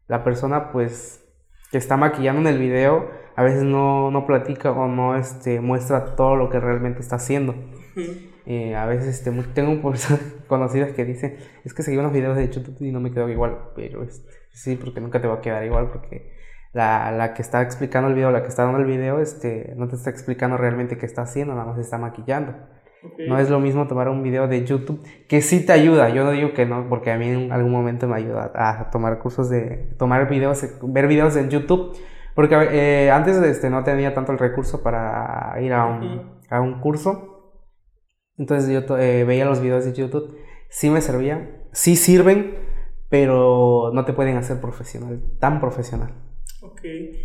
la persona pues que está maquillando en el video a veces no, no platica o no este, muestra todo lo que realmente está haciendo. Eh, a veces este, tengo personas [laughs] conocidas que dicen, es que seguí unos videos de YouTube y no me quedo igual, pero este, sí, porque nunca te va a quedar igual, porque la, la, que está explicando el video, la que está dando el video, este, no te está explicando realmente qué está haciendo, nada más está maquillando. No es lo mismo tomar un video de YouTube que sí te ayuda. Yo no digo que no, porque a mí en algún momento me ayuda a tomar cursos de tomar videos, ver videos en YouTube. Porque eh, antes este, no tenía tanto el recurso para ir a un, a un curso. Entonces yo eh, veía los videos de YouTube, sí me servían, sí sirven, pero no te pueden hacer profesional, tan profesional. Ok,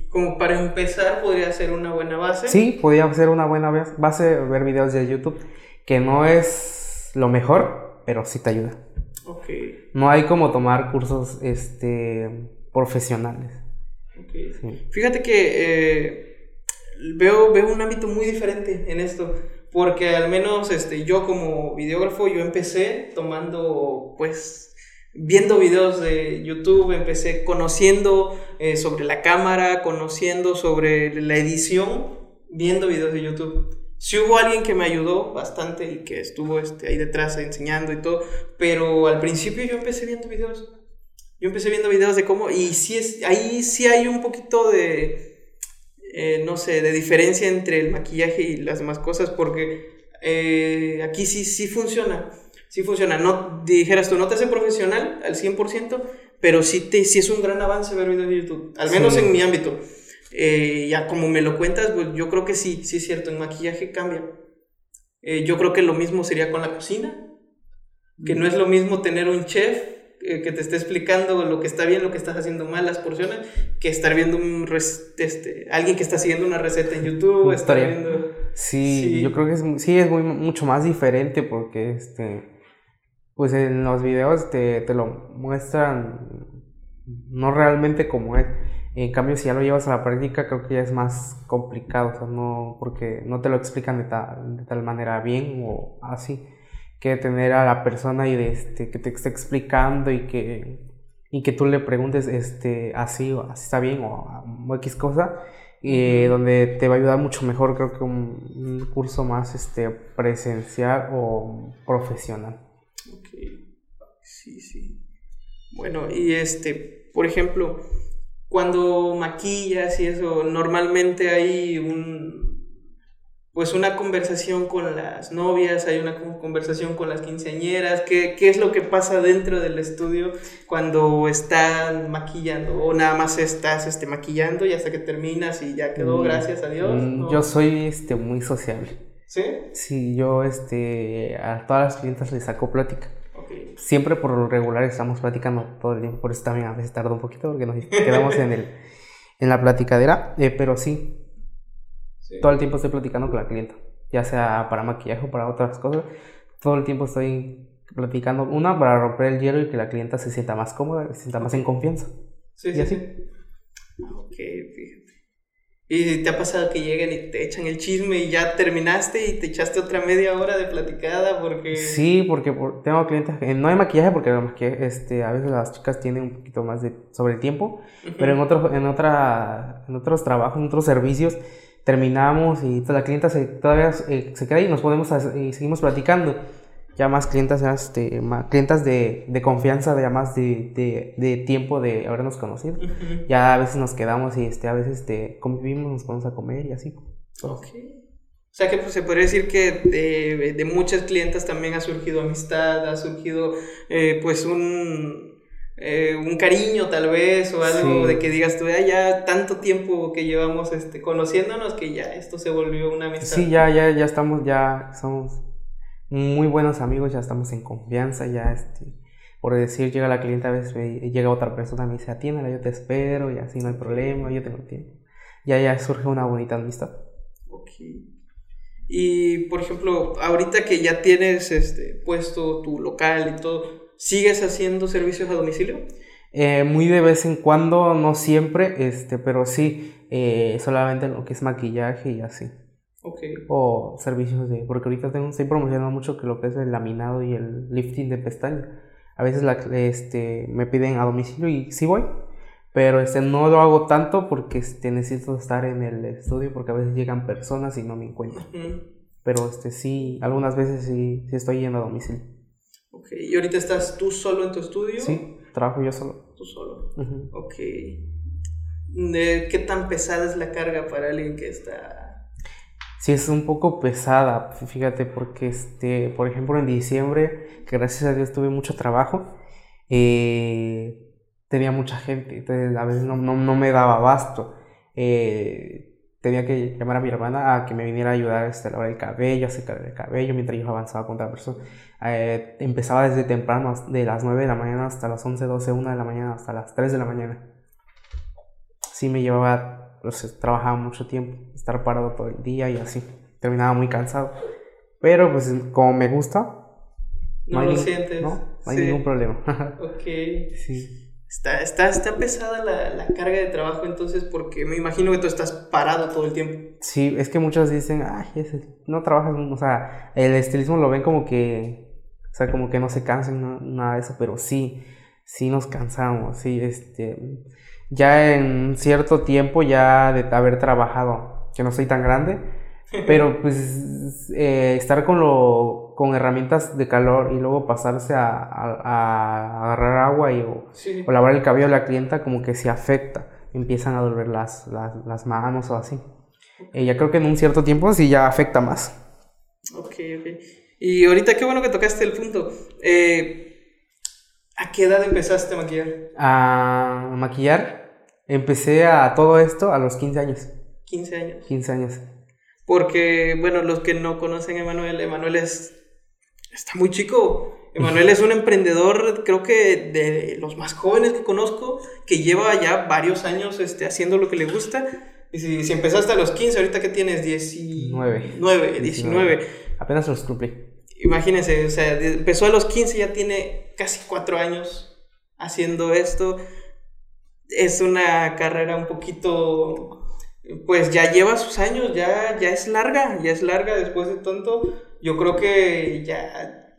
como para empezar podría ser una buena base. Sí, podría ser una buena base ver videos de YouTube, que no es lo mejor, pero sí te ayuda. Ok. No hay como tomar cursos este, profesionales. Okay. Fíjate que eh, veo, veo un ámbito muy diferente en esto porque al menos este, yo como videógrafo, yo empecé tomando, pues, viendo videos de YouTube, empecé conociendo eh, sobre la cámara, conociendo sobre la edición, viendo videos de YouTube. Sí hubo alguien que me ayudó bastante y que estuvo este, ahí detrás enseñando y todo, pero al principio yo empecé viendo videos. Yo empecé viendo videos de cómo, y sí es, ahí sí hay un poquito de, eh, no sé, de diferencia entre el maquillaje y las demás cosas, porque eh, aquí sí, sí funciona, sí funciona. No dijeras tú, no te hace profesional al 100%, pero sí, te, sí es un gran avance ver videos de YouTube, al menos en mi ámbito. Eh, ya como me lo cuentas, pues yo creo que sí, sí es cierto, en maquillaje cambia. yo creo que lo mismo sería con la cocina, que no es lo mismo tener un chef eh, que te esté explicando lo que está bien, lo que estás haciendo mal, las porciones, que estar viendo un este, alguien que está siguiendo una receta en YouTube, estar viendo... Sí, yo creo que es, sí es muy, mucho más diferente porque este, pues en los videos te, te lo muestran no realmente como es. En cambio, si ya lo llevas a la práctica, creo que ya es más complicado, o sea, no, porque no te lo explican de tal, de tal manera bien o así que tener a la persona y de este, que te esté explicando y que, y que tú le preguntes este, así, o así está bien o, X cosa, y donde te va a ayudar mucho mejor, creo que un, curso más este, presencial o profesional. Sí, sí. Bueno, y este, por ejemplo, cuando maquillas y eso, normalmente hay un, pues una conversación con las novias, hay una conversación con las quinceañeras, ¿qué, qué es lo que pasa dentro del estudio cuando están maquillando o nada más estás este, maquillando y hasta que terminas y ya quedó, mm, gracias a Dios. Mm, yo soy este, muy sociable. ¿Sí? Sí, yo este, a todas las clientas les saco plática. Siempre por lo regular estamos platicando todo el tiempo, por eso también a veces tarda un poquito porque nos quedamos en el en la platicadera, eh, pero sí, todo el tiempo estoy platicando con la clienta, ya sea para maquillaje o para otras cosas, todo el tiempo estoy platicando, una para romper el hielo y que la clienta se sienta más cómoda, se sienta más en confianza. Sí, y así. Ok, fíjate. ¿Y te ha pasado que llegan y te echan el chisme y ya terminaste y te echaste otra media hora de platicada porque... Sí, porque tengo clientes, no hay maquillaje porque este, a veces las chicas tienen un poquito más de sobre el tiempo, pero en, otros en, otra, en otros trabajos, en otros servicios, terminamos y la clienta se, todavía eh, se queda y nos podemos y seguimos platicando ya más clientas, ya este, más, clientas de, de, confianza, ya más de, de, de, tiempo de habernos conocido. Ya a veces nos quedamos y este, a veces este, convivimos, nos vamos a comer y así. Ok. O sea que pues, se podría decir que de, de, muchas clientas también ha surgido amistad, ha surgido eh, pues un, eh, un cariño tal vez o algo de que digas tú, ya tanto tiempo que llevamos este, conociéndonos que ya esto se volvió una amistad. Sí, ya, ya, ya estamos, ya somos muy buenos amigos, ya estamos en confianza, ya este, por decir, llega la cliente a veces, llega otra persona, me dice, atiéndela, yo te espero, y así no hay problema, yo tengo tiempo. Ya, ya surge una bonita amistad. Ok. Y, por ejemplo, ahorita que ya tienes este, puesto tu local y todo, ¿sigues haciendo servicios a domicilio? Eh, muy de vez en cuando, no siempre, este, pero sí, eh, solamente lo que es maquillaje y así. O servicios de. Porque ahorita tengo, estoy promocionando mucho que lo que es el laminado y el lifting de pestaña. A veces la, este, me piden a domicilio y sí voy. Pero este, no lo hago tanto porque este, necesito estar en el estudio porque a veces llegan personas y no me encuentro. Pero este, sí, algunas veces sí, sí estoy yendo a domicilio. Ok, ¿y ahorita estás tú solo en tu estudio? Sí, trabajo yo solo. Tú solo. Ok. ¿Qué tan pesada es la carga para alguien que está sí es un poco pesada, fíjate, porque, este, por ejemplo, en diciembre, que gracias a Dios tuve mucho trabajo, eh, tenía mucha gente, entonces a veces no, me daba abasto. Eh, tenía que llamar a mi hermana a que me viniera a ayudar este, a lavar el cabello, a secar el cabello, mientras yo avanzaba con otra persona. Eh, empezaba desde temprano, de las 9 de la mañana hasta las 11, 12, 1 de la mañana, hasta las 3 de la mañana. Sí me llevaba pues trabajaba mucho tiempo, estar parado todo el día y así, terminaba muy cansado. Pero pues como me gusta, no, lo sientes. No, hay ningún problema. [laughs] ok. Sí. Está, está, está pesada la, la, carga de trabajo entonces porque me imagino que tú estás parado todo el tiempo. Sí, es que muchos dicen, ay, no trabajas, o sea, el estilismo lo ven como que, o sea, como que no se cansan, nada de eso, pero sí, sí nos cansamos, sí, este, ya en cierto tiempo ya de haber trabajado, que no soy tan grande, [laughs] pero pues eh, estar con, lo, con herramientas de calor y luego pasarse a, agarrar agua y, o, lavar el cabello a la clienta como que se afecta, empiezan a doler las, las, manos o así. Eh, ya creo que en un cierto tiempo sí ya afecta más. Ok, ok. Y ahorita qué bueno que tocaste el punto. Eh, ¿A qué edad empezaste a maquillar? A maquillar. Empecé a todo esto a los 15 años. 15 años. 15 años. Porque, bueno, los que no conocen a Emanuel, Emanuel es. está muy chico. Emanuel es un emprendedor, creo que de los más jóvenes que conozco, que lleva ya varios años este, haciendo lo que le gusta. Y si, si empezaste a los 15, ahorita que tienes 19. 9, 19. Apenas los cumplí. Imagínense, o sea, empezó a los 15, ya tiene casi 4 años haciendo esto. Es una carrera un poquito, pues ya lleva sus años, ya, ya es larga, ya es larga después de tanto. Yo creo que ya,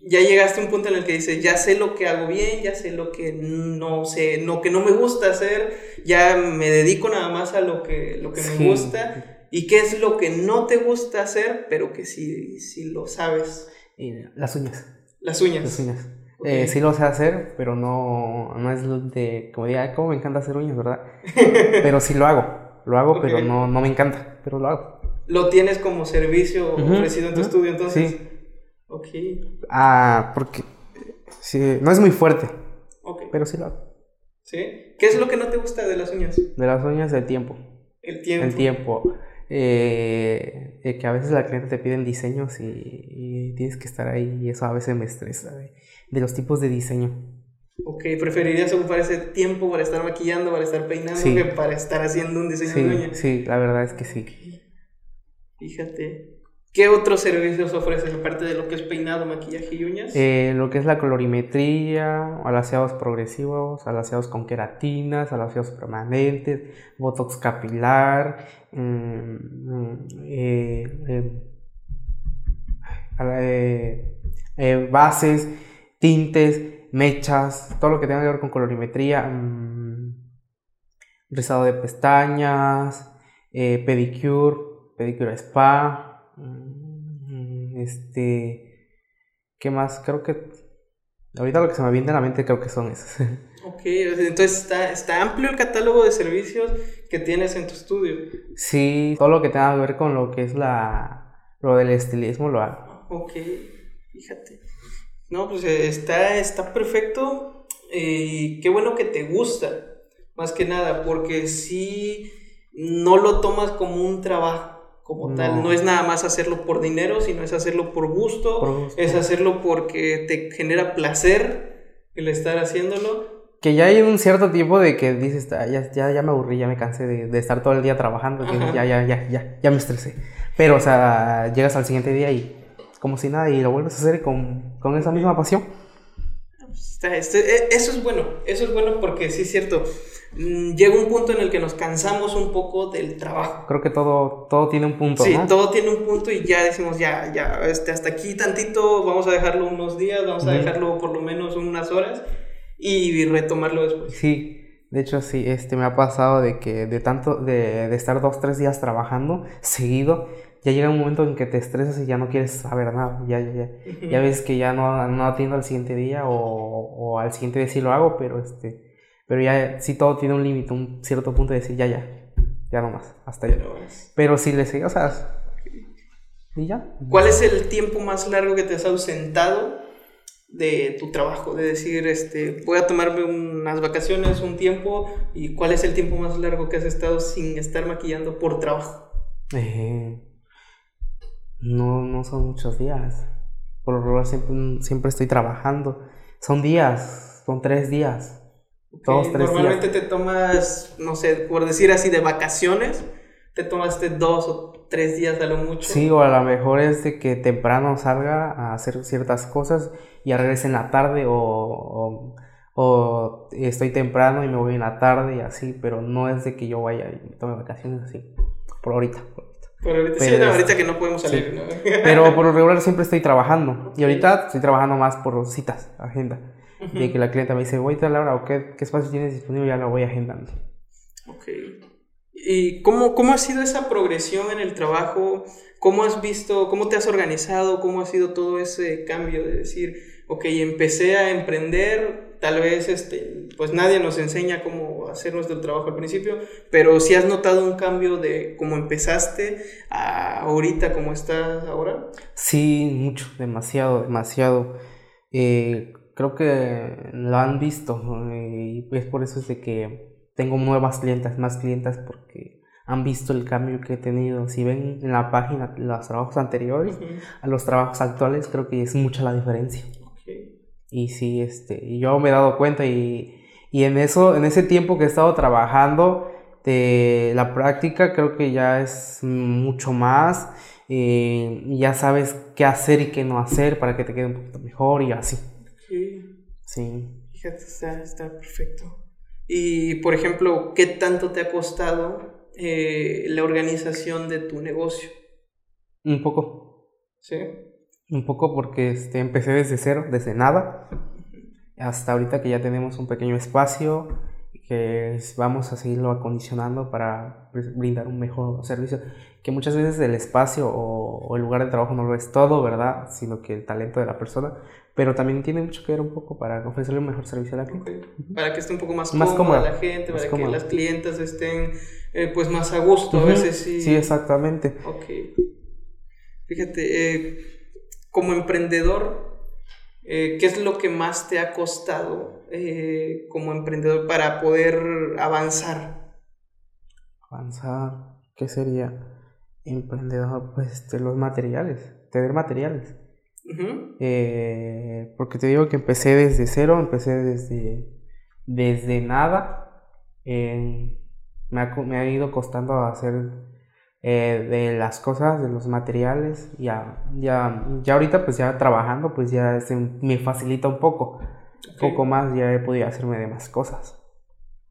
ya llegaste a un punto en el que dices, ya sé lo que hago bien, ya sé lo que no sé, lo que no me gusta hacer, ya me dedico nada más a lo que, lo que me gusta y qué es lo que no te gusta hacer, pero que sí, sí lo sabes. las uñas. Las uñas. Las uñas. Eh, sí lo sé hacer, pero no, no es de, como diga, como me encanta hacer uñas, ¿verdad? [laughs] pero sí lo hago, lo hago, pero no, no me encanta, pero lo hago. ¿Lo tienes como servicio ofrecido en tu estudio entonces? Sí. Ok. Ah, porque sí, no es muy fuerte, okay. pero sí lo hago. ¿Sí? ¿Qué es lo que no te gusta de las uñas? De las uñas, el tiempo. El tiempo. El tiempo. Eh, eh, que a veces la cliente te piden diseños y, tienes que estar ahí y eso a veces me estresa de, los tipos de diseño. Ok, preferirías ocupar ese tiempo para estar maquillando, para estar peinando, que para estar haciendo un diseño sí, de uñas. Sí, la verdad es que sí. Fíjate. ¿Qué otros servicios ofreces aparte de lo que es peinado, maquillaje y uñas? Eh, lo que es la colorimetría, alaciados progresivos, alaciados con queratinas, alaciados permanentes, botox capilar, mm, eh, eh, bases, tintes, mechas, todo lo que tenga que ver con colorimetría, mm, rizado de pestañas, pedicure, pedicure spa. Mm, este. ¿Qué más? Creo que. Ahorita lo que se me viene a la mente creo que son esos. [laughs] Ok, entonces está, está amplio el catálogo de servicios que tienes en tu estudio. Sí, todo lo que tenga que ver con lo que es la. Lo del estilismo lo hago. Ok, fíjate. No, pues eh, está, está perfecto. Y qué bueno que te gusta. Más que nada, porque si no lo tomas como un trabajo como tal. No es nada más hacerlo por dinero, sino es hacerlo por gusto, es hacerlo porque te genera placer el estar haciéndolo. Que ya hay un cierto tiempo de que dices, ah, ya, ya, ya me aburrí, ya me cansé de, estar todo el día trabajando, ya, ya, ya, ya, ya me estresé. Pero, o sea, llegas al siguiente día y como si nada y lo vuelves a hacer con, con esa misma pasión. Este, e, eso es bueno, eso es bueno porque sí es cierto llega un punto en el que nos cansamos un poco del trabajo. Creo que todo, todo tiene un punto. Sí, todo tiene un punto y ya decimos, ya, ya, este, hasta aquí tantito, vamos a dejarlo unos días, vamos a dejarlo por lo menos unas horas y retomarlo después. Sí, de hecho sí, este, me ha pasado de que de tanto, de, de estar dos, tres días trabajando seguido, ya llega un momento en que te estresas y ya no quieres saber nada. Ya, ya, ya, ya ves que ya no, no atiendo al siguiente día o, o, al siguiente día sí lo hago, pero este pero ya sí todo tiene un límite, un cierto punto de decir, ya, ya, ya no más, hasta ya. Pero si le sigues, o sea, y ya. ¿Cuál es el tiempo más largo que te has ausentado de tu trabajo? De decir, este, voy a tomarme unas vacaciones, un tiempo, y cuál es el tiempo más largo que has estado sin estar maquillando por trabajo? Eh, no, no son muchos días. Por lo general siempre, siempre estoy trabajando. Son días, son tres días. Normalmente te tomas, no sé, por decir así, de vacaciones, te tomaste dos o tres días a lo mucho. Sí, o a lo mejor es de que temprano salga a hacer ciertas cosas y regrese en la tarde o, o, estoy temprano y me voy en la tarde y así, pero no es de que yo vaya y tome vacaciones así, por ahorita. Por ahorita, sí, ahorita que no podemos salir. Pero [laughs] por lo regular siempre estoy trabajando y ahorita estoy trabajando más por citas, agenda de que la clienta me dice, voy a la hora o qué, qué espacio tienes disponible, ya lo voy agendando. Ok. ¿Y cómo, cómo ha sido esa progresión en el trabajo? ¿Cómo has visto, cómo te has organizado? ¿Cómo ha sido todo ese cambio de decir, ok, empecé a emprender, tal vez este, pues nadie nos enseña cómo hacer nuestro trabajo al principio, pero si has notado un cambio de cómo empezaste a ahorita, cómo estás ahora? Sí, mucho, demasiado, demasiado. Eh, creo que lo han visto y es por eso es de que tengo nuevas clientas, más clientas porque han visto el cambio que he tenido. Si ven en la página los trabajos anteriores a los trabajos actuales, creo que es mucha la diferencia. Y sí, este, yo me he dado cuenta y, y, en eso, en ese tiempo que he estado trabajando, de la práctica creo que ya es mucho más. Eh, ya sabes qué hacer y qué no hacer para que te quede un poquito mejor y así. Sí. Fíjate, está, perfecto. Y, por ejemplo, ¿qué tanto te ha costado eh, la organización de tu negocio? Un poco. Sí. Un poco porque este, empecé desde cero, desde nada, hasta ahorita que ya tenemos un pequeño espacio que vamos a seguirlo acondicionando para brindar un mejor servicio. Que muchas veces el espacio o, el lugar de trabajo no lo es todo, ¿verdad? Sino que el talento de la persona. Pero también tiene mucho que ver un poco para ofrecerle un mejor servicio a la gente. Para que esté un poco más, más cómoda, la gente, para que las clientes estén eh, pues más a gusto. A veces sí. Sí, exactamente. Ok. Fíjate, eh, como emprendedor, eh, ¿qué es lo que más te ha costado como emprendedor para poder avanzar? Avanzar, ¿qué sería? Emprendedor, pues de los materiales, tener materiales. Eh, porque te digo que empecé desde cero, empecé desde, desde nada. me, ha, me, ha, ido costando hacer eh, de las cosas, de los materiales. Ya, ya, ya ahorita pues ya trabajando pues ya me facilita un poco. Un poco más ya he podido hacerme de más cosas.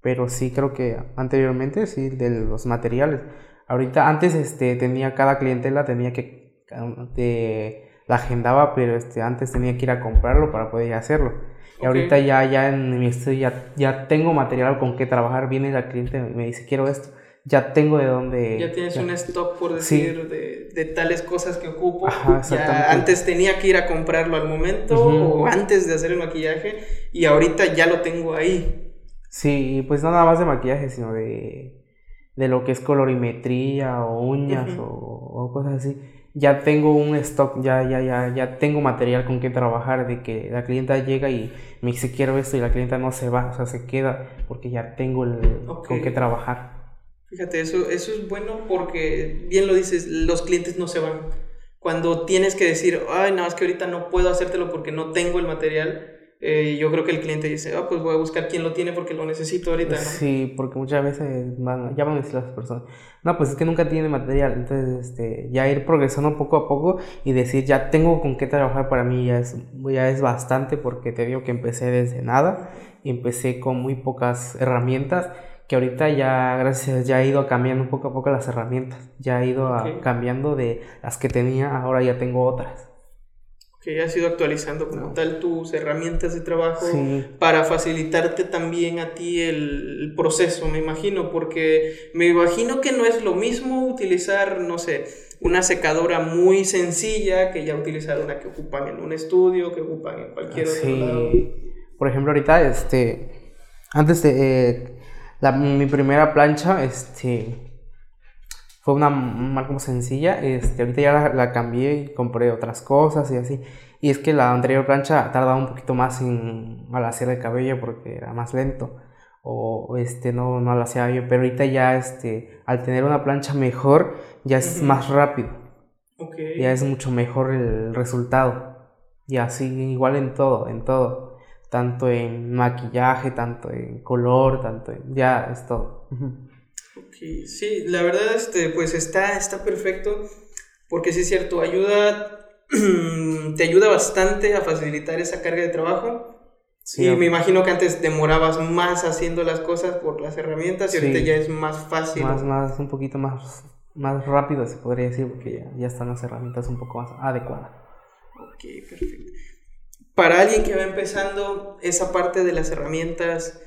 Pero sí creo que anteriormente sí de los materiales. Ahorita antes este tenía cada clientela tenía que la agendaba, pero este, antes tenía que ir a comprarlo para poder hacerlo. Y ahorita ya, ya en mi estudio ya, ya tengo material con que trabajar. Viene la cliente y me dice, quiero esto. Ya tengo de dónde... Ya tienes un stock, por decir, de, de, tales cosas que ocupo. ya antes tenía que ir a comprarlo al momento o antes de hacer el maquillaje y ahorita ya lo tengo ahí. Sí, pues no nada más de maquillaje, sino de, de lo que es colorimetría o uñas o, o cosas así ya tengo un stock, ya, ya, ya, ya tengo material con que trabajar, de que la clienta llega y me dice quiero esto y la clienta no se va, o sea, se queda porque ya tengo el, con qué trabajar. Fíjate, eso, eso es bueno porque, bien lo dices, los clientes no se van. Cuando tienes que decir, ay, no, es que ahorita no puedo hacértelo porque no tengo el material, eh, yo creo que el cliente dice, ah, pues voy a buscar quién lo tiene porque lo necesito ahorita, ¿no? Sí, porque muchas veces van, ya van a decir las personas, no, pues es que nunca tiene material, entonces este, ya ir progresando poco a poco y decir, ya tengo con qué trabajar para mí ya es, ya es bastante porque te digo que empecé desde nada y empecé con muy pocas herramientas que ahorita ya, gracias, ya he ido cambiando poco a poco las herramientas, ya he ido cambiando de las que tenía, ahora ya tengo otras que has ido actualizando como tal tus herramientas de trabajo para facilitarte también a ti el, proceso, me imagino, porque me imagino que no es lo mismo utilizar, no sé, una secadora muy sencilla que ya utilizar una que ocupan en un estudio, que ocupan en cualquier otro lado. Por ejemplo, ahorita, este, antes de eh, la, mi primera plancha, este, fue una marca como sencilla. Este, ahorita ya la, cambié y compré otras cosas y así. Y es que la anterior plancha tardaba un poquito más en, al hacer el cabello porque era más lento. O este, no, no lo hacía bien. Pero ahorita ya este, al tener una plancha mejor, ya es más rápido. Ya es mucho mejor el resultado. Y así, igual en todo, en todo. Tanto en maquillaje, tanto en color, tanto en... Ya es todo. Sí, la verdad, este, pues está, está perfecto, porque sí es cierto, ayuda, [clears throat] te ayuda bastante a facilitar esa carga de trabajo. Sí, y me imagino que antes demorabas más haciendo las cosas por las herramientas y ahorita ya es más fácil. Más, más, un poquito más, más rápido se podría decir, porque ya, ya están las herramientas un poco más adecuadas. Ok, perfecto. Para alguien que va empezando esa parte de las herramientas,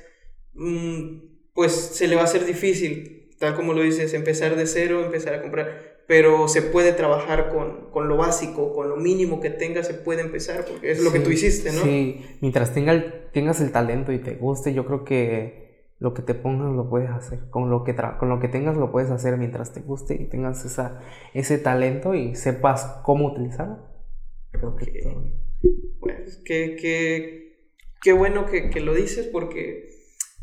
mm, pues se le va a hacer difícil tal como lo dices, empezar de cero, empezar a comprar, pero se puede trabajar con, con lo básico, con lo mínimo que tengas, se puede empezar, porque es lo que tú hiciste, ¿no? Sí, mientras tenga el, tengas el talento y te guste, yo creo que lo que te pongas lo puedes hacer, con lo que, con lo que tengas lo puedes hacer mientras te guste y tengas esa, ese talento y sepas cómo utilizarlo. Creo que Pues, qué, qué, qué bueno que, que lo dices porque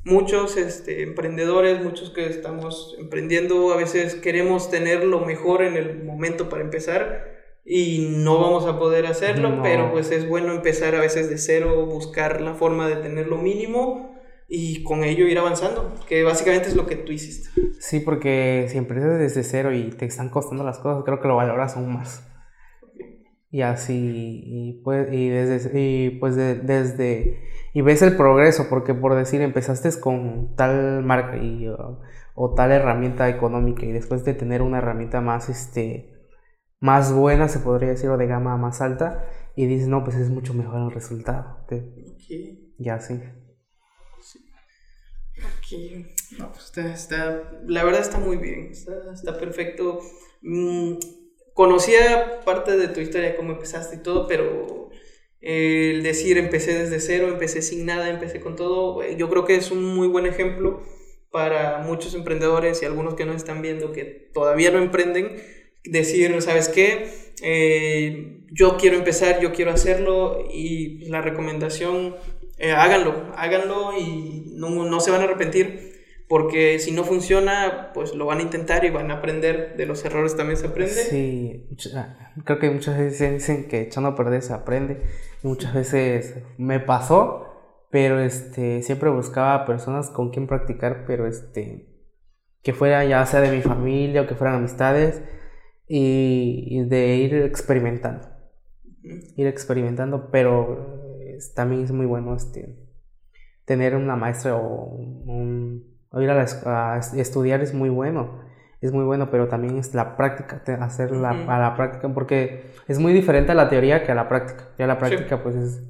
muchos este, emprendedores, muchos que estamos emprendiendo, a veces queremos tener lo mejor en el momento para empezar y no vamos a poder hacerlo, pero pues es bueno empezar a veces de cero, buscar la forma de tener lo mínimo y con ello ir avanzando, que básicamente es lo que tú hiciste. Sí, porque si empiezas desde cero y te están costando las cosas, creo que lo valoras aún más. Y así, y pues, y desde, y pues desde y ves el progreso, porque por decir, empezaste con tal marca y, o, tal herramienta económica y después de tener una herramienta más, este, más buena, se podría decir, o de gama más alta, y dices, no, pues es mucho mejor el resultado. Ya sí. sí. No, pues está, la verdad está muy bien, está, está perfecto. Mm, conocía parte de tu historia, cómo empezaste y todo, pero el decir empecé desde cero, empecé sin nada, empecé con todo, eh, yo creo que es un muy buen ejemplo para muchos emprendedores y algunos que no están viendo que todavía no emprenden, decir, ¿sabes qué? Eh, yo quiero empezar, yo quiero hacerlo y la recomendación, eh, háganlo, háganlo y no, no, se van a arrepentir porque si no funciona, pues lo van a intentar y van a aprender, de los errores también se aprende. Sí, creo que muchas veces dicen que echando a perder se aprende, muchas veces me pasó, pero este, siempre buscaba personas con quien practicar, pero este, que fuera ya sea de mi familia o que fueran amistades, y, de ir experimentando, ir experimentando, pero también es muy bueno este tener una maestra o un ir a, estudiar es muy bueno, es muy bueno, pero también es la práctica, hacer la, a la práctica, porque es muy diferente a la teoría que a la práctica. Ya la práctica pues es,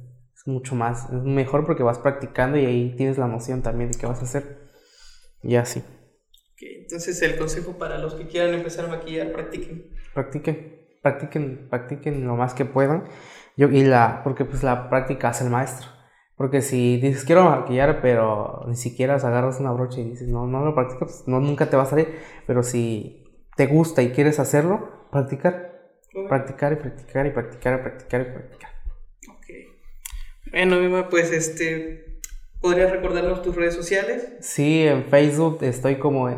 mucho más, es mejor porque vas practicando y ahí tienes la noción también de qué vas a hacer. Y así. entonces el consejo para los que quieran empezar a maquillar, practiquen. Practiquen, practiquen, practiquen lo más que puedan. Yo, y la, porque pues la práctica hace el maestro. Porque si dices quiero maquillar, pero ni siquiera agarras una brocha y dices no, no lo practicas, pues no, nunca te va a salir. Pero si te gusta y quieres hacerlo, practicar. Practicar y practicar y practicar y practicar y practicar. Ok. Bueno, pues este. ¿Podrías recordarnos tus redes sociales? Sí, en Facebook estoy como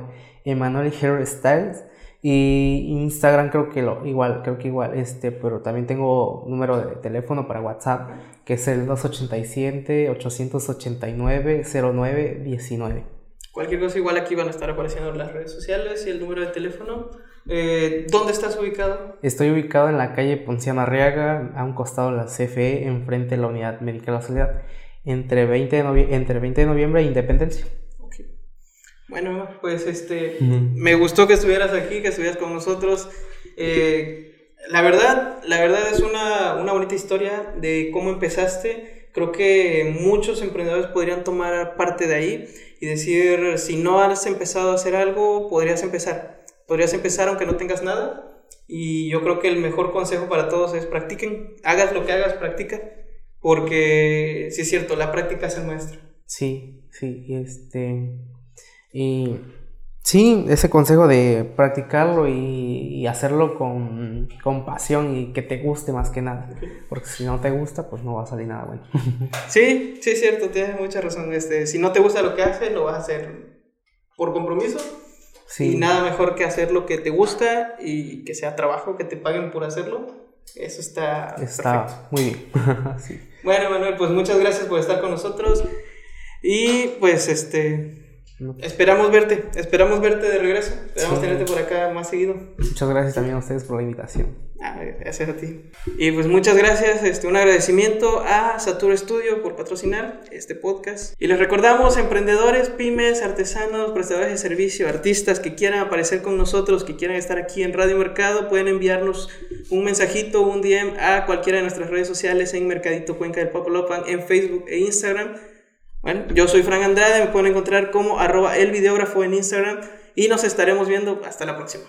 Emanuel Hairstyles. Y Instagram creo que lo igual, creo que igual, este, pero también tengo número de teléfono para WhatsApp, que es el 287 889 0919. Cualquier cosa igual aquí van a estar apareciendo las redes sociales y el número de teléfono. Eh, ¿Dónde estás ubicado? Estoy ubicado en la calle Ponciano Arriaga, a un costado de la CFE, enfrente de la Unidad Médica de la Sociedad, entre 20 de, entre 20 de noviembre e Independencia. Bueno, pues este, me gustó que estuvieras aquí, que estuvieras con nosotros. Eh, la verdad, la verdad es una, una, bonita historia de cómo empezaste. Creo que muchos emprendedores podrían tomar parte de ahí y decir, si no has empezado a hacer algo, podrías empezar. Podrías empezar aunque no tengas nada. Y yo creo que el mejor consejo para todos es practiquen. Hagas lo que hagas, practica. Porque sí es cierto, la práctica es el maestro. Sí, sí, este y sí, ese consejo de practicarlo y, hacerlo con, con, pasión y que te guste más que nada. Porque si no te gusta, pues no va a salir nada bueno. [laughs] Sí, sí, es cierto, tienes mucha razón. Este, si no te gusta lo que haces, lo vas a hacer por compromiso. Sí. Y nada mejor que hacer lo que te gusta y que sea trabajo, que te paguen por hacerlo. Eso está, está muy bien. [laughs] Bueno, Manuel, pues muchas gracias por estar con nosotros. Y pues este Esperamos verte, esperamos verte de regreso, esperamos tenerte por acá más seguido. Muchas gracias también a ustedes por la invitación. Ah, gracias a ti. Y pues muchas gracias, este, un agradecimiento a Satur Studio por patrocinar este podcast. Y les recordamos, emprendedores, pymes, artesanos, prestadores de servicio, artistas que quieran aparecer con nosotros, que quieran estar aquí en Radio Mercado, pueden enviarnos un mensajito, un DM a cualquiera de nuestras redes sociales en Mercadito Cuenca del Popolopan, en Facebook e Instagram. Bueno, yo soy Frank Andrade, me pueden encontrar como arroba el videógrafo en Instagram y nos estaremos viendo hasta la próxima.